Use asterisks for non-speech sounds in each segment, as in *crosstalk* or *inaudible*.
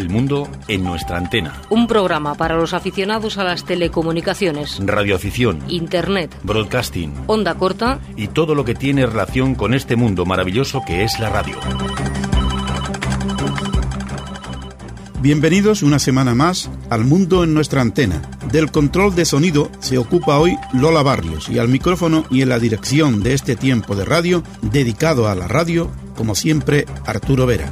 El mundo en nuestra antena. Un programa para los aficionados a las telecomunicaciones, Radioafición, Internet, broadcasting onda corta y todo lo que tiene relación con este mundo maravilloso que es la radio. Bienvenidos una semana más al mundo en nuestra antena. Del control de sonido se ocupa hoy Lola Barrios y al micrófono y en la dirección de este tiempo de radio dedicado a la radio, como siempre, Arturo Vera.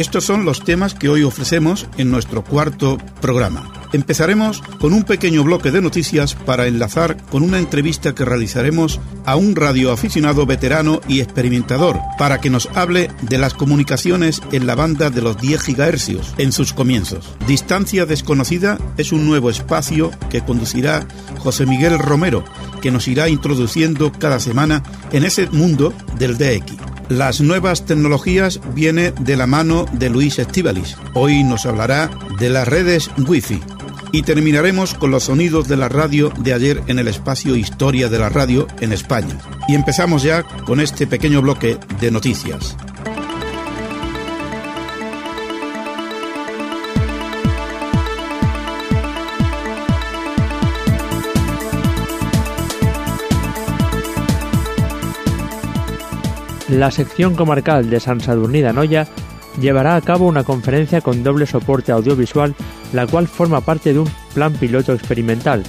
Estos son los temas que hoy ofrecemos en nuestro cuarto programa. Empezaremos con un pequeño bloque de noticias para enlazar con una entrevista que realizaremos a un radioaficionado veterano y experimentador para que nos hable de las comunicaciones en la banda de los 10 GHz en sus comienzos. Distancia desconocida es un nuevo espacio que conducirá José Miguel Romero, que nos irá introduciendo cada semana en ese mundo del DX. Las nuevas tecnologías viene de la mano de Luis Estivalis. Hoy nos hablará de las redes Wi-Fi. Y terminaremos con los sonidos de la radio de ayer en el espacio Historia de la Radio en España. Y empezamos ya con este pequeño bloque de noticias. La sección comarcal de San Sadurní de Anoya llevará a cabo una conferencia con doble soporte audiovisual, la cual forma parte de un plan piloto experimental.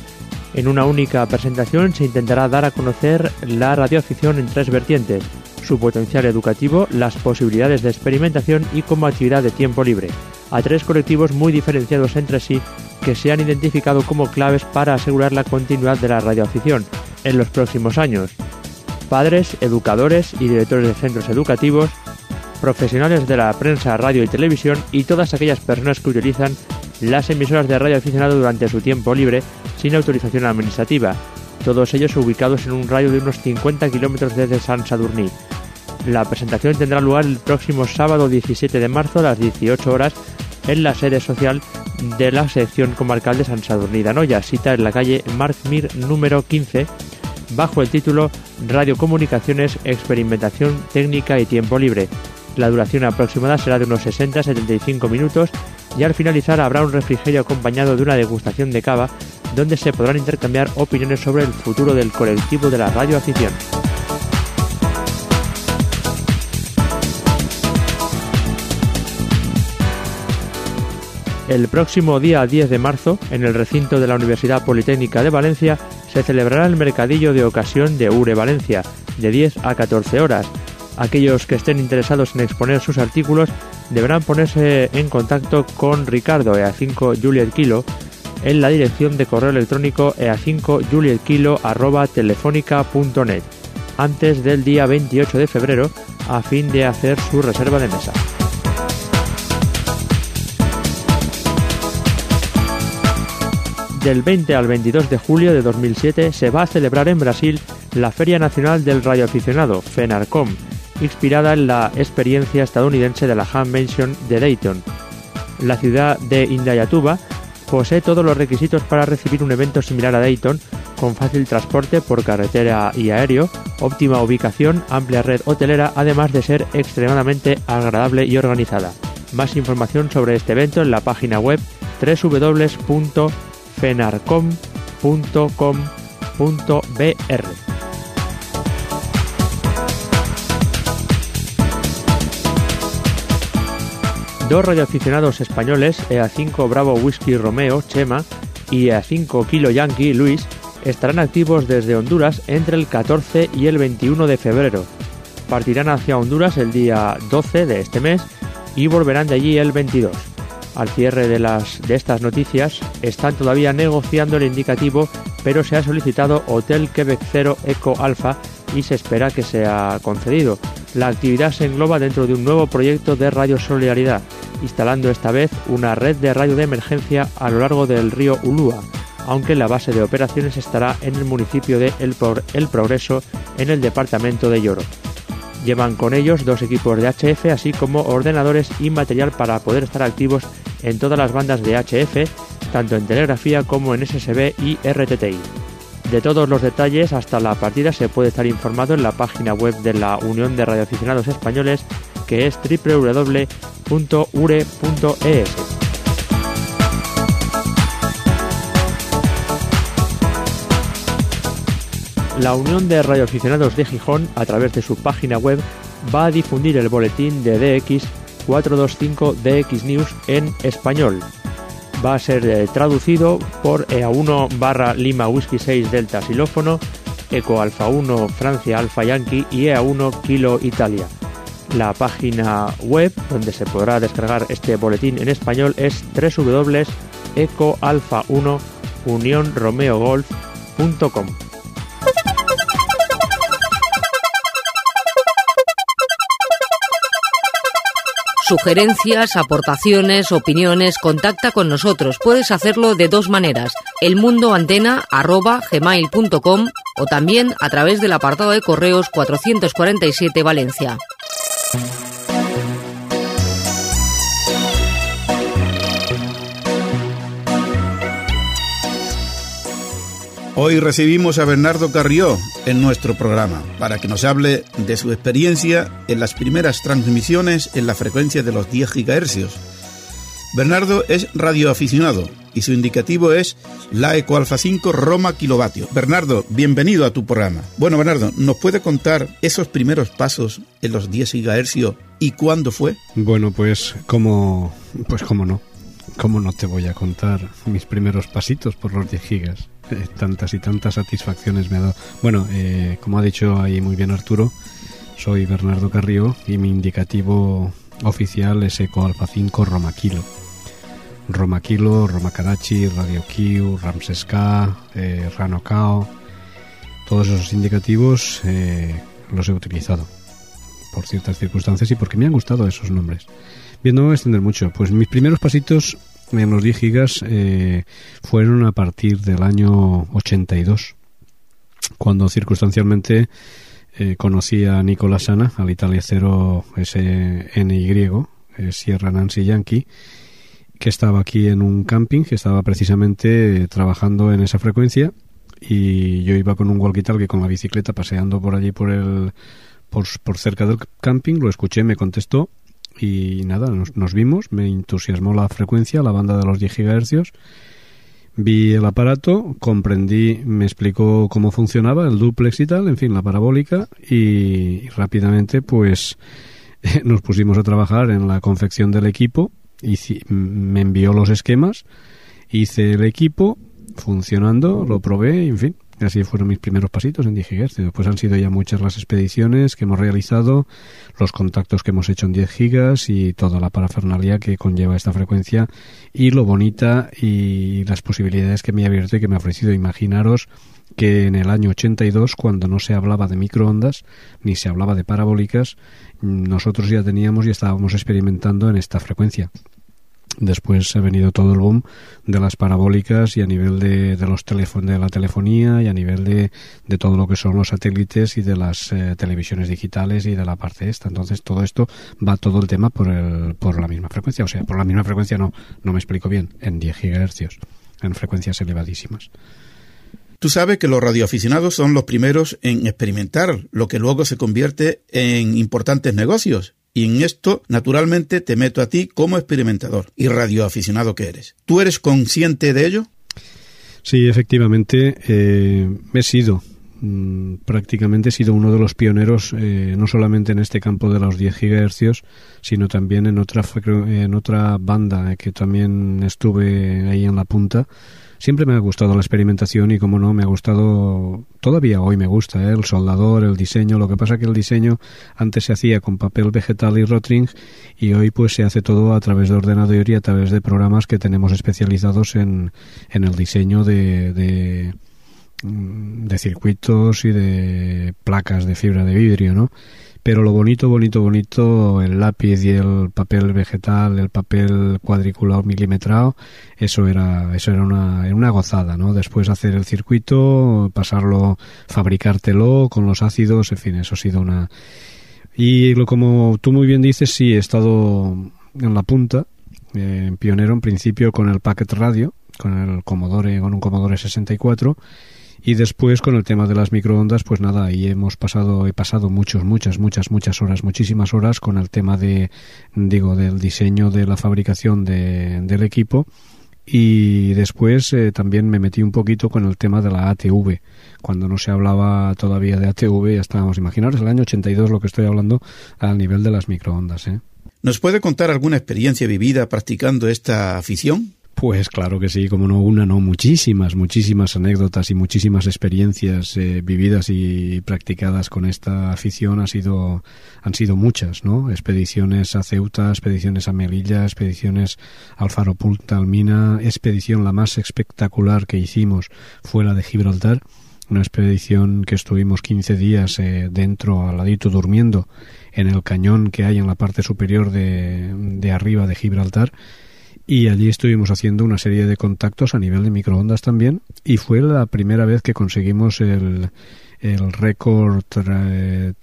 En una única presentación se intentará dar a conocer la radioafición en tres vertientes, su potencial educativo, las posibilidades de experimentación y como actividad de tiempo libre, a tres colectivos muy diferenciados entre sí que se han identificado como claves para asegurar la continuidad de la radioafición en los próximos años. Padres, educadores y directores de centros educativos, profesionales de la prensa, radio y televisión y todas aquellas personas que utilizan las emisoras de radio aficionado durante su tiempo libre sin autorización administrativa, todos ellos ubicados en un radio de unos 50 kilómetros desde San Sadurní. La presentación tendrá lugar el próximo sábado 17 de marzo a las 18 horas en la sede social de la sección comarcal de San Sadurní de Anoya, cita en la calle Markmir número 15, bajo el título Radiocomunicaciones, Experimentación Técnica y Tiempo Libre. La duración aproximada será de unos 60-75 minutos y al finalizar habrá un refrigerio acompañado de una degustación de cava donde se podrán intercambiar opiniones sobre el futuro del colectivo de la radioafición. El próximo día 10 de marzo, en el recinto de la Universidad Politécnica de Valencia, se celebrará el mercadillo de ocasión de URE Valencia, de 10 a 14 horas. Aquellos que estén interesados en exponer sus artículos deberán ponerse en contacto con Ricardo EA5 Juliet Kilo en la dirección de correo electrónico ea5julietkilo@telefonica.net antes del día 28 de febrero a fin de hacer su reserva de mesa. Del 20 al 22 de julio de 2007 se va a celebrar en Brasil la Feria Nacional del Radioaficionado, FENARCOM, inspirada en la experiencia estadounidense de la Ham Mansion de Dayton. La ciudad de Indayatuba posee todos los requisitos para recibir un evento similar a Dayton, con fácil transporte por carretera y aéreo, óptima ubicación, amplia red hotelera, además de ser extremadamente agradable y organizada. Más información sobre este evento en la página web www.fenarcom.com.br. Dos radioaficionados españoles, EA5 Bravo Whisky Romeo, Chema, y EA5 Kilo Yankee, Luis, estarán activos desde Honduras entre el 14 y el 21 de febrero. Partirán hacia Honduras el día 12 de este mes y volverán de allí el 22. Al cierre de, las, de estas noticias están todavía negociando el indicativo, pero se ha solicitado Hotel Quebec 0 Eco Alpha y se espera que sea concedido. La actividad se engloba dentro de un nuevo proyecto de Radio Solidaridad, instalando esta vez una red de radio de emergencia a lo largo del río Ulúa, aunque la base de operaciones estará en el municipio de El, el Progreso, en el departamento de Lloro. Llevan con ellos dos equipos de HF, así como ordenadores y material para poder estar activos en todas las bandas de HF, tanto en telegrafía como en SSB y RTTI. De todos los detalles hasta la partida se puede estar informado en la página web de la Unión de Radioaficionados Españoles que es www.ure.es. La Unión de Radioaficionados de Gijón, a través de su página web, va a difundir el boletín de DX 425 DX News en español. Va a ser eh, traducido por EA1 barra Lima Whisky 6 Delta Xilófono, Eco Alfa 1 Francia Alfa Yankee y EA1 Kilo Italia. La página web donde se podrá descargar este boletín en español es www.ecoalfa1 Sugerencias, aportaciones, opiniones, contacta con nosotros. Puedes hacerlo de dos maneras. elmundoantena.gmail.com o también a través del apartado de correos 447 Valencia. Hoy recibimos a Bernardo Carrió en nuestro programa para que nos hable de su experiencia en las primeras transmisiones en la frecuencia de los 10 GHz. Bernardo es radioaficionado y su indicativo es la Eco Alfa 5 Roma kilovatio. Bernardo, bienvenido a tu programa. Bueno, Bernardo, ¿nos puede contar esos primeros pasos en los 10 GHz y cuándo fue? Bueno, pues como pues cómo no. ¿Cómo no te voy a contar mis primeros pasitos por los 10 gigas? Eh, tantas y tantas satisfacciones me ha dado. Bueno, eh, como ha dicho ahí muy bien Arturo, soy Bernardo Carrillo y mi indicativo oficial es Eco Alfa 5 Roma Kilo. Roma Karachi, Radio Q, Ramses K, eh, Rano Kao, todos esos indicativos los he utilizado por ciertas circunstancias y porque me han gustado esos nombres. Bien, no voy a extender mucho. Pues mis primeros pasitos en los 10 gigas eh, fueron a partir del año 82, cuando circunstancialmente eh, conocí a Nicolás Sana, al Italia 0 SNY, eh, Sierra Nancy Yankee, que estaba aquí en un camping, que estaba precisamente trabajando en esa frecuencia y yo iba con un walkie-talkie con la bicicleta paseando por allí por el por, por cerca del camping, lo escuché, me contestó y nada, nos, vimos, me entusiasmó la frecuencia, la banda de los 10 GHz. Vi el aparato, comprendí, me explicó cómo funcionaba el duplex y tal, en fin, la parabólica y rápidamente pues *laughs* nos pusimos a trabajar en la confección del equipo y me envió los esquemas, hice el equipo funcionando, lo probé, en fin, Así fueron mis primeros pasitos en 10 GHz. Después han sido ya muchas las expediciones que hemos realizado, los contactos que hemos hecho en 10 gigas y toda la parafernalia que conlleva esta frecuencia y lo bonita y las posibilidades que me ha abierto y que me ha ofrecido. Imaginaros que en el año 82, cuando no se hablaba de microondas ni se hablaba de parabólicas, nosotros ya teníamos y estábamos experimentando en esta frecuencia. Después ha venido todo el boom de las parabólicas y a nivel de, de los teléfonos de la telefonía y a nivel de, de, todo lo que son los satélites y de las eh, televisiones digitales y de la parte esta. Entonces todo esto va todo el tema por, el, por la misma frecuencia. O sea, por la misma frecuencia no, no me explico bien, en 10 gigahercios, en frecuencias elevadísimas. Tú sabes que los radioaficionados son los primeros en experimentar lo que luego se convierte en importantes negocios y en esto, naturalmente, te meto a ti como experimentador y radioaficionado que eres. ¿Tú eres consciente de ello? Sí, efectivamente, eh, he sido. Mm, prácticamente he sido uno de los pioneros, eh, no solamente en este campo de los 10 gigahercios, sino también en otra, en otra banda que también estuve ahí en la punta, Siempre me ha gustado la experimentación y, como no, me ha gustado, todavía hoy me gusta, ¿eh? el soldador, el diseño. Lo que pasa que el diseño antes se hacía con papel vegetal y rotring y hoy pues se hace todo a través de ordenador y a través de programas que tenemos especializados en, en el diseño de, de mm, de circuitos y de placas de fibra de vidrio, ¿no? Pero lo bonito, bonito, bonito, el lápiz y el papel vegetal, el papel cuadriculado milimetrado, eso era, eso era una, una gozada, ¿no? Después hacer el circuito, pasarlo, fabricártelo con los ácidos, en fin, eso ha sido una... Y lo, como tú muy bien dices, sí, he estado en la punta, eh, pionero en principio con el Packet Radio, con el Commodore, con un Commodore 64, Y después con el tema de las microondas, pues nada, ahí hemos pasado, he pasado muchos, muchas, muchas, muchas horas, muchísimas horas con el tema de, digo, del diseño de la fabricación de, del equipo. Y después eh, también me metí un poquito con el tema de la ATV. Cuando no se hablaba todavía de ATV, ya estábamos, imaginaros el año 82 lo que estoy hablando al nivel de las microondas. ¿eh? ¿Nos puede contar alguna experiencia vivida practicando esta afición? Pues claro que sí, como no una, no muchísimas, muchísimas anécdotas y muchísimas experiencias eh, vividas y practicadas con esta afición ha sido, han sido muchas, ¿no? Expediciones a Ceuta, expediciones a Melilla, expediciones al Faro Punta Almina, expedición la más espectacular que hicimos fue la de Gibraltar, una expedición que estuvimos 15 días eh, dentro, al ladito, durmiendo en el cañón que hay en la parte superior de, de arriba de Gibraltar y allí estuvimos haciendo una serie de contactos a nivel de microondas también y fue la primera vez que conseguimos el, el récord eh,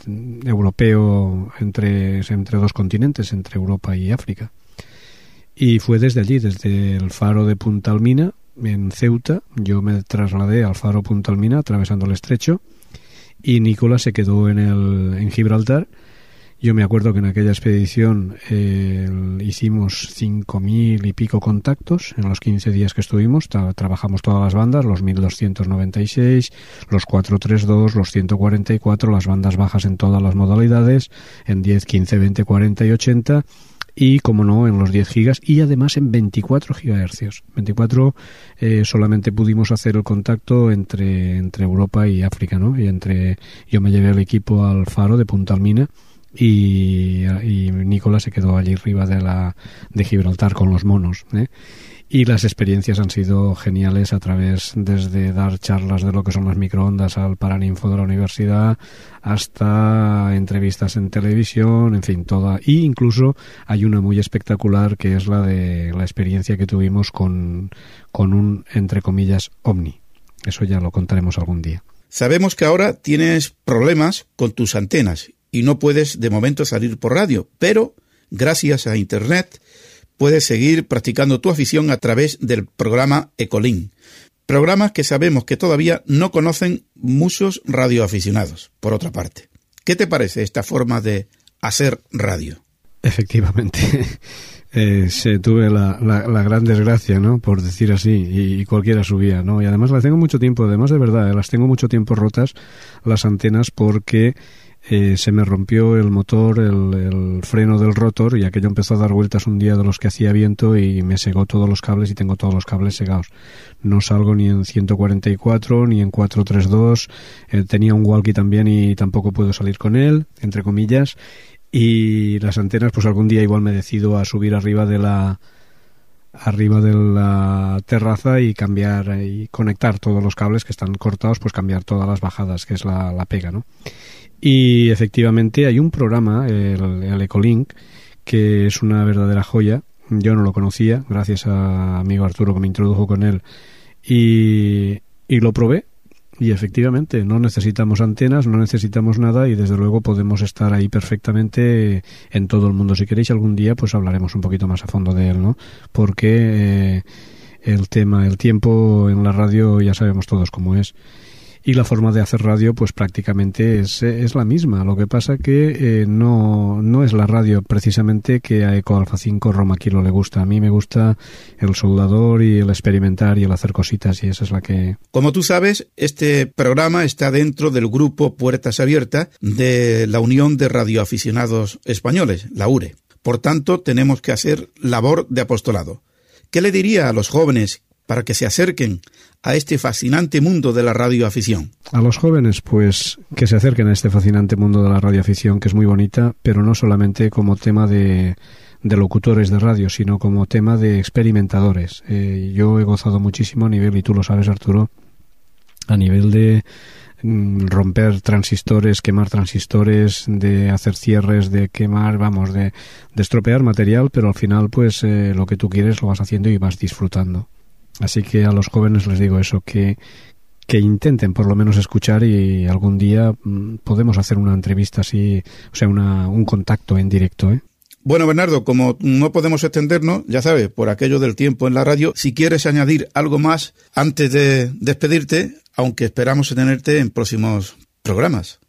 europeo entre, entre dos continentes, entre Europa y África. Y fue desde allí, desde el faro de Punta Almina, en Ceuta. Yo me trasladé al faro Punta Almina, atravesando el estrecho, y Nicolás se quedó en, el, en Gibraltar yo me acuerdo que en aquella expedición eh, hicimos cinco mil y pico contactos en los 15 días que estuvimos. trabajamos todas las bandas, los 1296, los 432, los 144, las bandas bajas en todas las modalidades, en 10, 15, 20, 40 y 80 y, como no, en los 10 gigas y además en 24 gigahercios. 24 eh, solamente pudimos hacer el contacto entre, entre Europa y África, ¿no? Y entre, yo me llevé el equipo al faro de Punta Almina y, Nicolás se quedó allí arriba de, la, de Gibraltar con los monos. ¿eh? Y las experiencias han sido geniales a través desde dar charlas de lo que son las microondas al Paraninfo de la universidad hasta entrevistas en televisión, en fin, toda. Y incluso hay una muy espectacular que es la de la experiencia que tuvimos con, con un, entre comillas, ovni. Eso ya lo contaremos algún día. Sabemos que ahora tienes problemas con tus antenas y no puedes de momento salir por radio, pero gracias a Internet puedes seguir practicando tu afición a través del programa Ecolin, programa que sabemos que todavía no conocen muchos radioaficionados, por otra parte. ¿Qué te parece esta forma de hacer radio? Efectivamente. *laughs* Eh, se tuve la, la, gran desgracia, ¿no? Por decir así, y, cualquiera subía, ¿no? Y además las tengo mucho tiempo, además de verdad, las tengo mucho tiempo rotas las antenas porque eh, se me rompió el motor, el, freno del rotor y aquello empezó a dar vueltas un día de los que hacía viento y me segó todos los cables y tengo todos los cables segados. No salgo ni en 144 ni en 432. Eh, tenía un walkie también y tampoco puedo salir con él, entre comillas. Y las antenas, pues algún día igual me decido a subir arriba de la arriba de la terraza y cambiar y conectar todos los cables que están cortados, pues cambiar todas las bajadas, que es la, la pega, ¿no? Y efectivamente hay un programa, el, Ecolink, que es una verdadera joya. Yo no lo conocía, gracias a amigo Arturo que me introdujo con él. Y, y lo probé. Y efectivamente, no necesitamos antenas, no necesitamos nada y desde luego podemos estar ahí perfectamente en todo el mundo. Si queréis algún día, pues hablaremos un poquito más a fondo de él, ¿no? Porque eh, el tema, el tiempo en la radio ya sabemos todos cómo es y la forma de hacer radio pues prácticamente es, es la misma. Lo que pasa que eh, no, no es la radio precisamente que a Eco Alfa 5 Roma Kilo le gusta. A mí me gusta el soldador y el experimentar y el hacer cositas y esa es la que... Como tú sabes, este programa está dentro del grupo Puertas Abiertas de la Unión de Radioaficionados Españoles, la URE. Por tanto, tenemos que hacer labor de apostolado. ¿Qué le diría a los jóvenes para que se acerquen a este fascinante mundo de la radioafición? A los jóvenes, pues que se acerquen a este fascinante mundo de la radioafición, que es muy bonita, pero no solamente como tema de, de locutores de radio, sino como tema de experimentadores. Eh, yo he gozado muchísimo a nivel, y tú lo sabes Arturo, a nivel de mm, romper transistores, quemar transistores, de hacer cierres, de quemar, vamos, de, estropear material, pero al final pues eh, lo que tú quieres lo vas haciendo y vas disfrutando. Así que a los jóvenes les digo eso, que, que intenten por lo menos escuchar y algún día mm, podemos hacer una entrevista así, o sea, una, un contacto en directo. ¿eh? Bueno, Bernardo, como no podemos extendernos, ya sabes, por aquello del tiempo en la radio, si quieres añadir algo más antes de despedirte, aunque esperamos tenerte en próximos programas.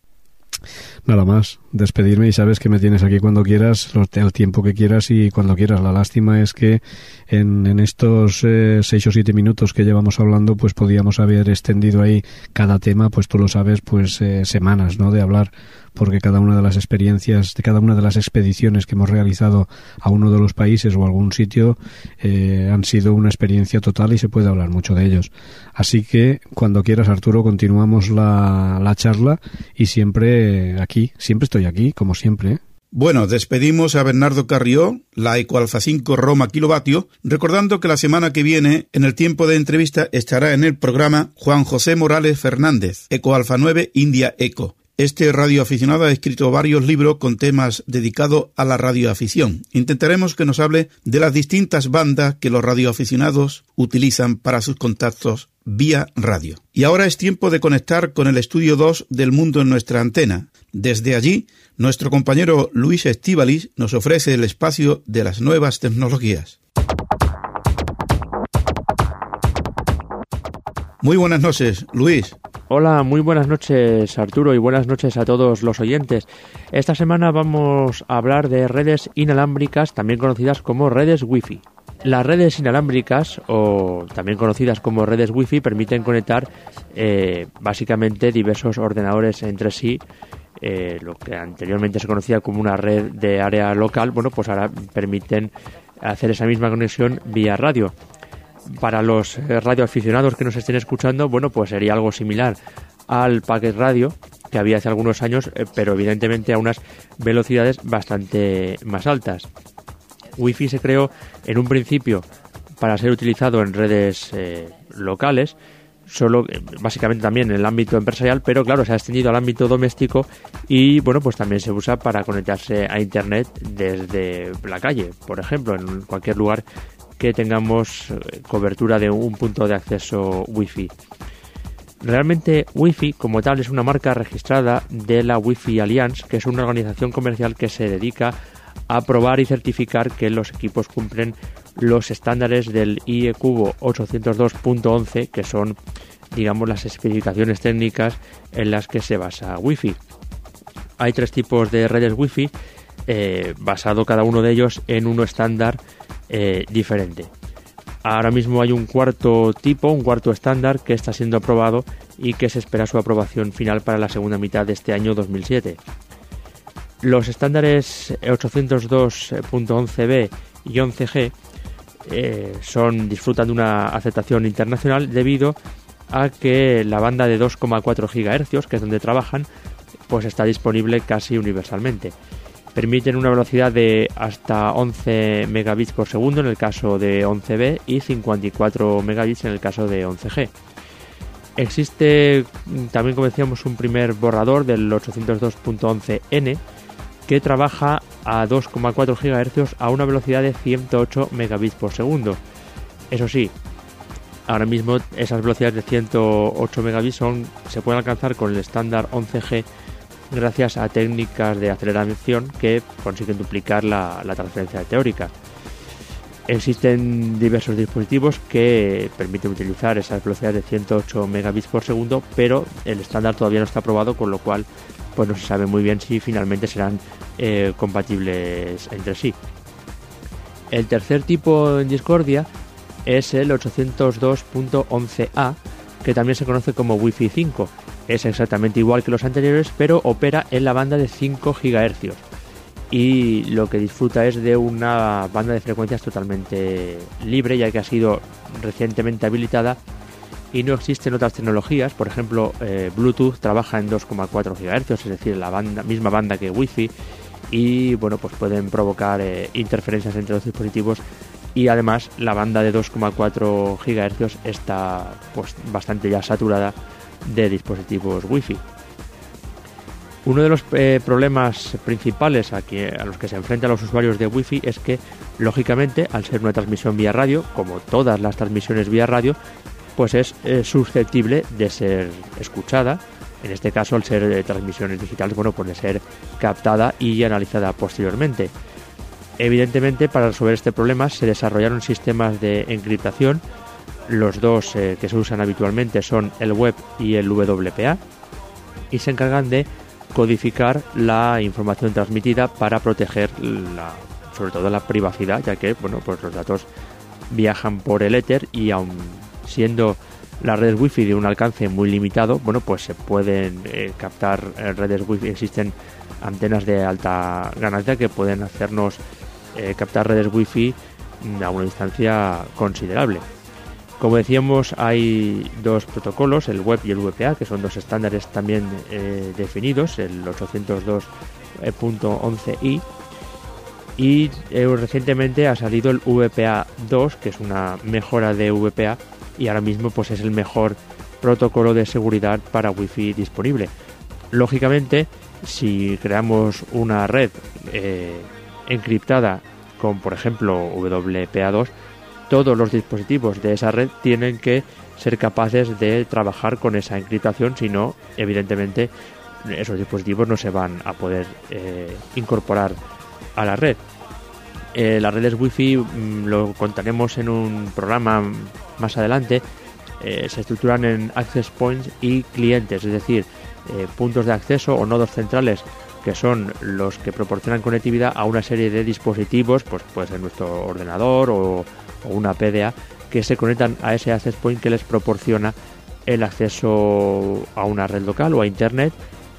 Nada más, despedirme y sabes que me tienes aquí cuando quieras, el tiempo que quieras y cuando quieras. La lástima es que en, en estos eh, seis o siete minutos que llevamos hablando, pues podíamos haber extendido ahí cada tema, pues tú lo sabes, pues eh, semanas, ¿no? De hablar porque cada una de las experiencias, de cada una de las expediciones que hemos realizado a uno de los países o algún sitio eh, han sido una experiencia total y se puede hablar mucho de ellos. Así que cuando quieras, Arturo, continuamos la, la charla y siempre aquí, siempre estoy aquí, como siempre. Bueno, despedimos a Bernardo Carrió, la Ecoalfa 5 Roma Kilovatio, recordando que la semana que viene, en el tiempo de entrevista, estará en el programa Juan José Morales Fernández, Ecoalfa 9 India Eco. Este radioaficionado ha escrito varios libros con temas dedicados a la radioafición. Intentaremos que nos hable de las distintas bandas que los radioaficionados utilizan para sus contactos vía radio. Y ahora es tiempo de conectar con el estudio 2 del mundo en nuestra antena. Desde allí, nuestro compañero Luis Estivalis nos ofrece el espacio de las nuevas tecnologías. Muy buenas noches, Luis. Hola, muy buenas noches Arturo y buenas noches a todos los oyentes. Esta semana vamos a hablar de redes inalámbricas, también conocidas como redes Wi-Fi. Las redes inalámbricas, o también conocidas como redes Wi-Fi, permiten conectar eh, básicamente diversos ordenadores entre sí. Eh, lo que anteriormente se conocía como una red de área local, bueno, pues ahora permiten hacer esa misma conexión vía radio para los eh, radioaficionados que nos estén escuchando, bueno, pues sería algo similar al packet radio que había hace algunos años, eh, pero evidentemente a unas velocidades bastante más altas. Wi-Fi se creó en un principio para ser utilizado en redes locales, solo básicamente también en el ámbito empresarial, pero claro, se ha extendido al ámbito doméstico y bueno, pues también se usa para conectarse a internet desde la calle, por ejemplo, en cualquier lugar que tengamos eh, cobertura de un punto de acceso Wi-Fi. Realmente Wi-Fi como tal es una marca registrada de la Wi-Fi Alliance, que es una organización comercial que se dedica a probar y certificar que los equipos cumplen los estándares del IEQ 802.11, que son digamos las especificaciones técnicas en las que se basa Wi-Fi. Hay tres tipos de redes Wi-Fi, eh, basado cada uno de ellos en uno estándar eh, diferente. Ahora mismo hay un cuarto tipo, un cuarto estándar que está siendo aprobado y que se espera su aprobación final para la segunda mitad de este año 2007. Los estándares 802.11b y 11g eh, son, disfrutan de una aceptación internacional debido a que la banda de 2,4 GHz, que es donde trabajan, pues está disponible casi universalmente permiten una velocidad de hasta 11 megabits por segundo en el caso de 11B y 54 megabits en el caso de 11G. Existe también, como decíamos, un primer borrador del 802.11n que trabaja a 2,4 GHz a una velocidad de 108 megabits por segundo. Eso sí, ahora mismo esas velocidades de 108 megabits son, se pueden alcanzar con el estándar 11G gracias a técnicas de aceleración que consiguen duplicar la, transferencia teórica. Existen diversos dispositivos que permiten utilizar esas velocidades de 108 megabits por segundo, pero el estándar todavía no está aprobado, con lo cual pues no se sabe muy bien si finalmente serán eh, compatibles entre sí. El tercer tipo en discordia es el 802.11a, que también se conoce como Wi-Fi 5, es exactamente igual que los anteriores, pero opera en la banda de 5 GHz. Y lo que disfruta es de una banda de frecuencias totalmente libre, ya que ha sido recientemente habilitada y no existen otras tecnologías. Por ejemplo, eh, Bluetooth trabaja en 2,4 GHz, es decir, la misma banda que Wi-Fi, y bueno, pues pueden provocar eh, interferencias entre los dispositivos. Y además, la banda de 2,4 GHz está pues bastante ya saturada de dispositivos Wi-Fi. Uno de los eh, problemas principales a, a, los que se enfrentan los usuarios de Wi-Fi es que, lógicamente, al ser una transmisión vía radio, como todas las transmisiones vía radio, pues es eh, susceptible de ser escuchada. En este caso, al ser transmisiones digitales, bueno, puede ser captada y analizada posteriormente. Evidentemente, para resolver este problema se desarrollaron sistemas de encriptación. Los dos eh, que se usan habitualmente son el web y el WPA y se encargan de codificar la información transmitida para proteger la, sobre todo la privacidad, ya que bueno, pues los datos viajan por el éter y aun siendo las redes wifi de un alcance muy limitado, bueno, pues se pueden eh, captar eh, redes wifi, existen antenas de alta ganancia que pueden hacernos eh, captar redes wifi a una distancia considerable. Como decíamos, hay dos protocolos, el web y el VPA, que son dos estándares también definidos, el 802.11i y recientemente ha salido el VPA 2, que es una mejora de VPA y ahora mismo pues es el mejor protocolo de seguridad para Wi-Fi disponible. Lógicamente, si creamos una red eh, encriptada con por ejemplo WPA2, todos los dispositivos de esa red tienen que ser capaces de trabajar con esa encriptación, si no, evidentemente esos dispositivos no se van a poder eh, incorporar a la red. Eh, las redes wifi mm, lo contaremos en un programa más adelante. Eh, se estructuran en access points y clientes, es decir, eh, puntos de acceso o nodos centrales que son los que proporcionan conectividad a una serie de dispositivos, pues puede ser nuestro ordenador o una PDA, que se conectan a ese access point que les proporciona el acceso a una red local o a internet,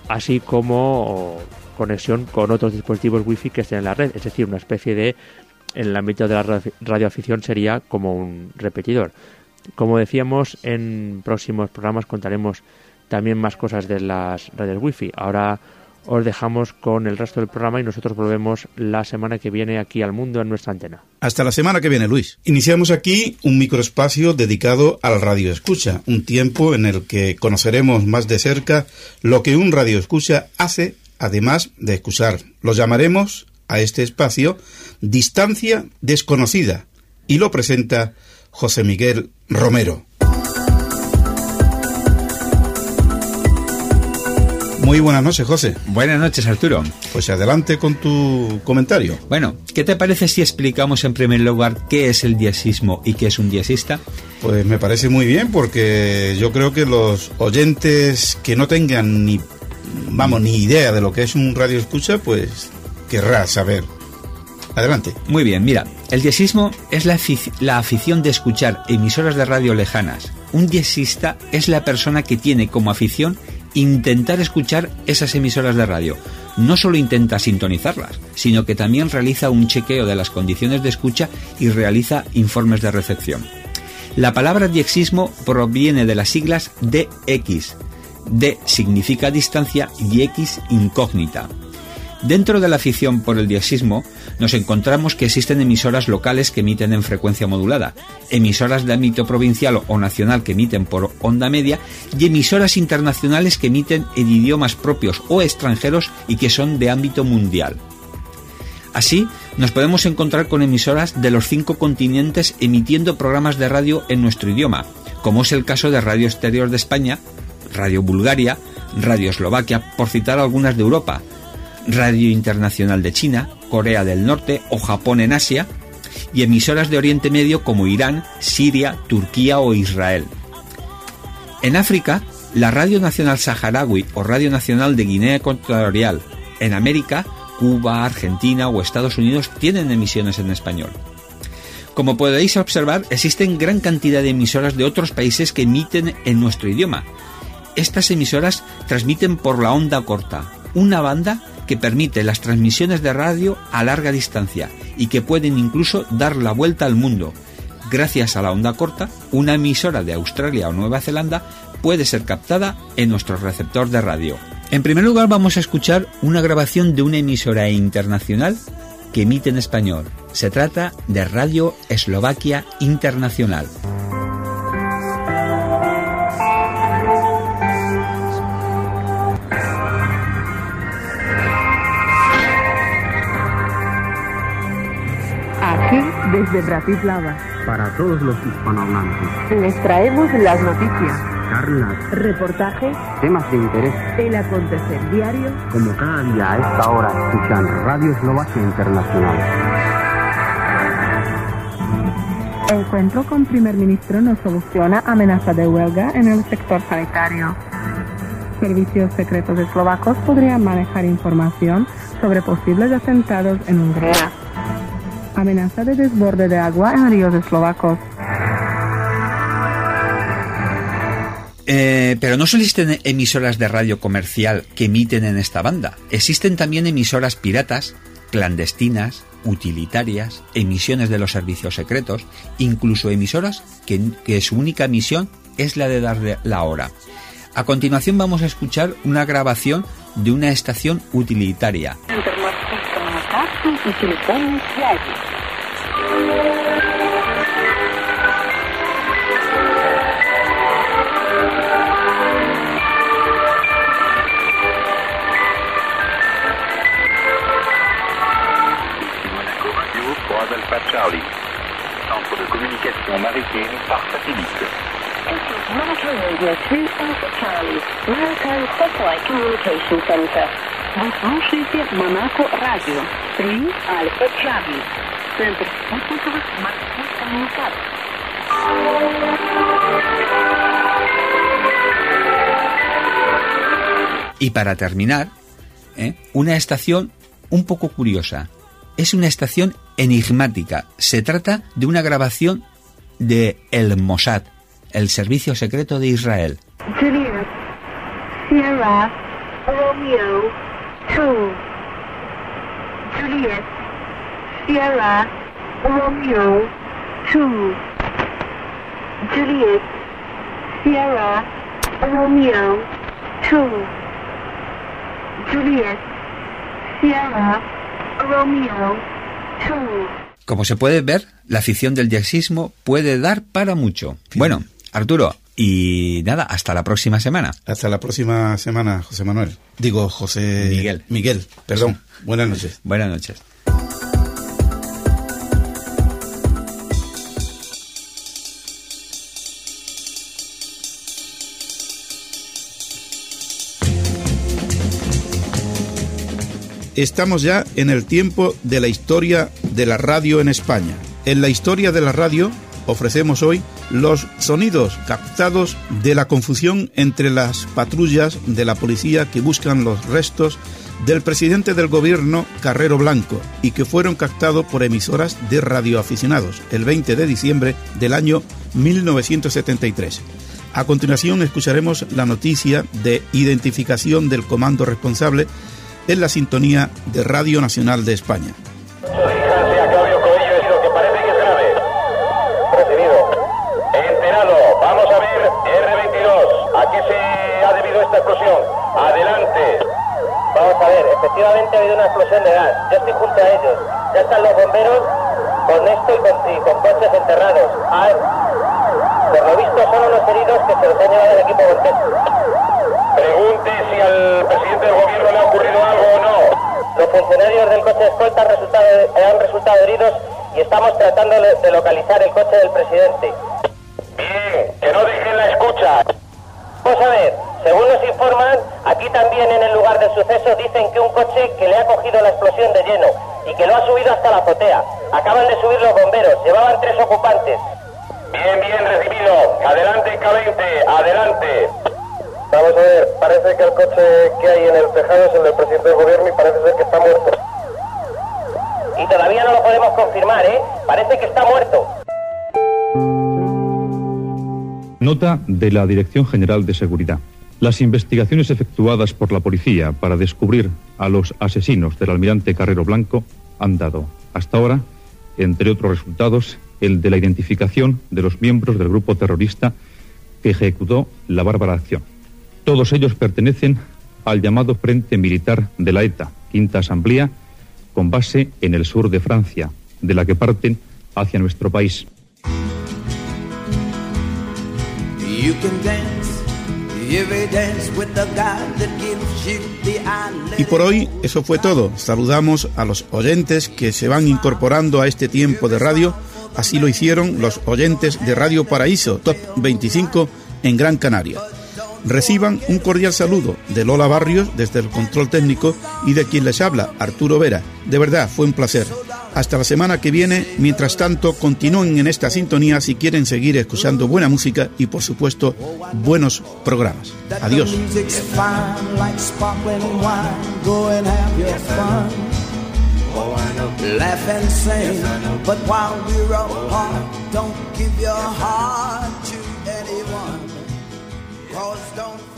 así como conexión con otros dispositivos wifi que estén en la red, es decir, una especie de, en el ámbito de la radioafición sería como un repetidor. Como decíamos, en próximos programas contaremos también más cosas de las redes wifi. Ahora os dejamos con el resto del programa y nosotros volvemos la semana que viene aquí al mundo en nuestra antena. Hasta la semana que viene, Luis. Iniciamos aquí un microespacio dedicado al radio escucha, un tiempo en el que conoceremos más de cerca lo que un radio escucha hace además de excusar. Lo llamaremos a este espacio Distancia Desconocida y lo presenta José Miguel Romero. Muy buenas noches, José. Buenas noches, Arturo. Pues adelante con tu comentario. Bueno, ¿qué te parece si explicamos en primer lugar qué es el diasismo y qué es un diasista? Pues me parece muy bien porque yo creo que los oyentes que no tengan ni vamos, ni idea de lo que es un radio escucha, pues querrá saber. Adelante. Muy bien, mira, el diesismo es la, la, afición de escuchar emisoras de radio lejanas. Un diesista es la persona que tiene como afición intentar escuchar esas emisoras de radio. No solo intenta sintonizarlas, sino que también realiza un chequeo de las condiciones de escucha y realiza informes de recepción. La palabra diexismo proviene de las siglas DX, D significa distancia y X incógnita. Dentro de la afición por el diasismo, nos encontramos que existen emisoras locales que emiten en frecuencia modulada, emisoras de ámbito provincial o nacional que emiten por onda media y emisoras internacionales que emiten en idiomas propios o extranjeros y que son de ámbito mundial. Así, nos podemos encontrar con emisoras de los cinco continentes emitiendo programas de radio en nuestro idioma, como es el caso de Radio Exterior de España, Radio Bulgaria, Radio Eslovaquia, por citar algunas de Europa, Radio Internacional de China, Corea del Norte o Japón en Asia, y emisoras de Oriente Medio como Irán, Siria, Turquía o Israel. En África, la Radio Nacional Saharaui o Radio Nacional de Guinea Ecuatorial. En América, Cuba, Argentina o Estados Unidos tienen emisiones en español. Como podéis observar, existen gran cantidad de emisoras de otros países que emiten en nuestro idioma, estas emisoras transmiten por la onda corta, una banda que permite las transmisiones de radio a larga distancia y que pueden incluso dar la vuelta al mundo. Gracias a la onda corta, una emisora de Australia o Nueva Zelanda puede ser captada en nuestro receptor de radio. En primer lugar vamos a escuchar una grabación de una emisora internacional que emite en español. Se trata de Radio Eslovaquia Internacional. Desde Bratislava. Para todos los hispanohablantes. Les traemos las noticias. Charlas. Reportajes. Temas de interés. El acontecer diario. Como cada día a esta hora escuchan Radio Eslovaquia Internacional. Encuentro con primer ministro no soluciona amenaza de huelga en el sector sanitario. Servicios secretos eslovacos podrían manejar información sobre posibles atentados en Hungría. Amenaza de desborde de agua en ríos eslovacos. Eh, pero no solo existen emisoras de radio comercial que emiten en esta banda, existen también emisoras piratas, clandestinas, utilitarias, emisiones de los servicios secretos, incluso emisoras que, su única misión es la de dar la hora. A continuación vamos a escuchar una grabación de una estación utilitaria. Alpha Charlie, centre de communication maritime par satellite. Monaco Radio 3 Alpha Charlie, Maritime Satellite Communication Center. Вы слушаете Монако Радио 3 Alpha Charlie. Центр спутниковых морских коммуникаций. Y para terminar, ¿eh? una estación un poco curiosa. Es una estación enigmática. Se trata de una grabación de el Mossad, el servicio secreto de Israel. Juliet, Sierra, Romeo, 2. Juliet, Sierra, Romeo, 2. Juliet, Sierra, Romeo, 2. Juliet, Sierra, Romeo, 2. Como se puede ver, la afición del jazzismo puede dar para mucho. Bueno, Arturo, y nada, hasta la próxima semana. Hasta la próxima semana, José Manuel. Digo, José... Miguel. Miguel, perdón. Buenas noches. Buenas noches. Estamos ya en el tiempo de la historia de la radio en España. En la historia de la radio ofrecemos hoy los sonidos captados de la confusión entre las patrullas de la policía que buscan los restos del presidente del gobierno Carrero Blanco y que fueron captados por emisoras de radioaficionados el 20 de diciembre del año 1973. A continuación escucharemos la noticia de identificación del comando responsable en la sintonía de Radio Nacional de España. Distancia, Claudio Coello, herido, que parece que es grave. Recibido. Enterado. Vamos a ver, R22. ¿A qué se ha debido esta explosión? Adelante. Vamos a ver, efectivamente ha habido una explosión de gas. Yo estoy junto a ellos. Ya están los bomberos con esto y con, y con coches enterrados. Hay, por lo visto son unos heridos que se los ha llevado el equipo Voltes. Pregunte si al presidente del gobierno le ha ocurrido algo o no. Los funcionarios del coche de escolta han resultado, han resultado heridos y estamos tratando de localizar el coche del presidente. Bien, que no dejen la escucha. Vamos a ver, según nos informan, aquí también en el lugar del suceso dicen que un coche que le ha cogido la explosión de lleno y que lo ha subido hasta la azotea. Acaban de subir los bomberos, llevaban tres ocupantes. Bien, bien, recibido. Adelante, K20, adelante. Vamos a ver, parece que el coche que hay en el tejado es el del presidente del gobierno y parece ser que está muerto. Y todavía no lo podemos confirmar, ¿eh? Parece que está muerto. Nota de la Dirección General de Seguridad. Las investigaciones efectuadas por la policía para descubrir a los asesinos del almirante Carrero Blanco han dado, hasta ahora, entre otros resultados, el de la identificación de los miembros del grupo terrorista que ejecutó la bárbara acción. Todos ellos pertenecen al llamado Frente Militar de la ETA, Quinta Asamblea, con base en el sur de Francia, de la que parten hacia nuestro país. Y por hoy eso fue todo. Saludamos a los oyentes que se van incorporando a este tiempo de radio. Así lo hicieron los oyentes de Radio Paraíso, Top 25 en Gran Canaria. Reciban un cordial saludo de Lola Barrios desde el control técnico y de quien les habla, Arturo Vera. De verdad, fue un placer. Hasta la semana que viene. Mientras tanto, continúen en esta sintonía si quieren seguir escuchando buena música y, por supuesto, buenos programas. Adiós. But while don't give your heart. Cause don't.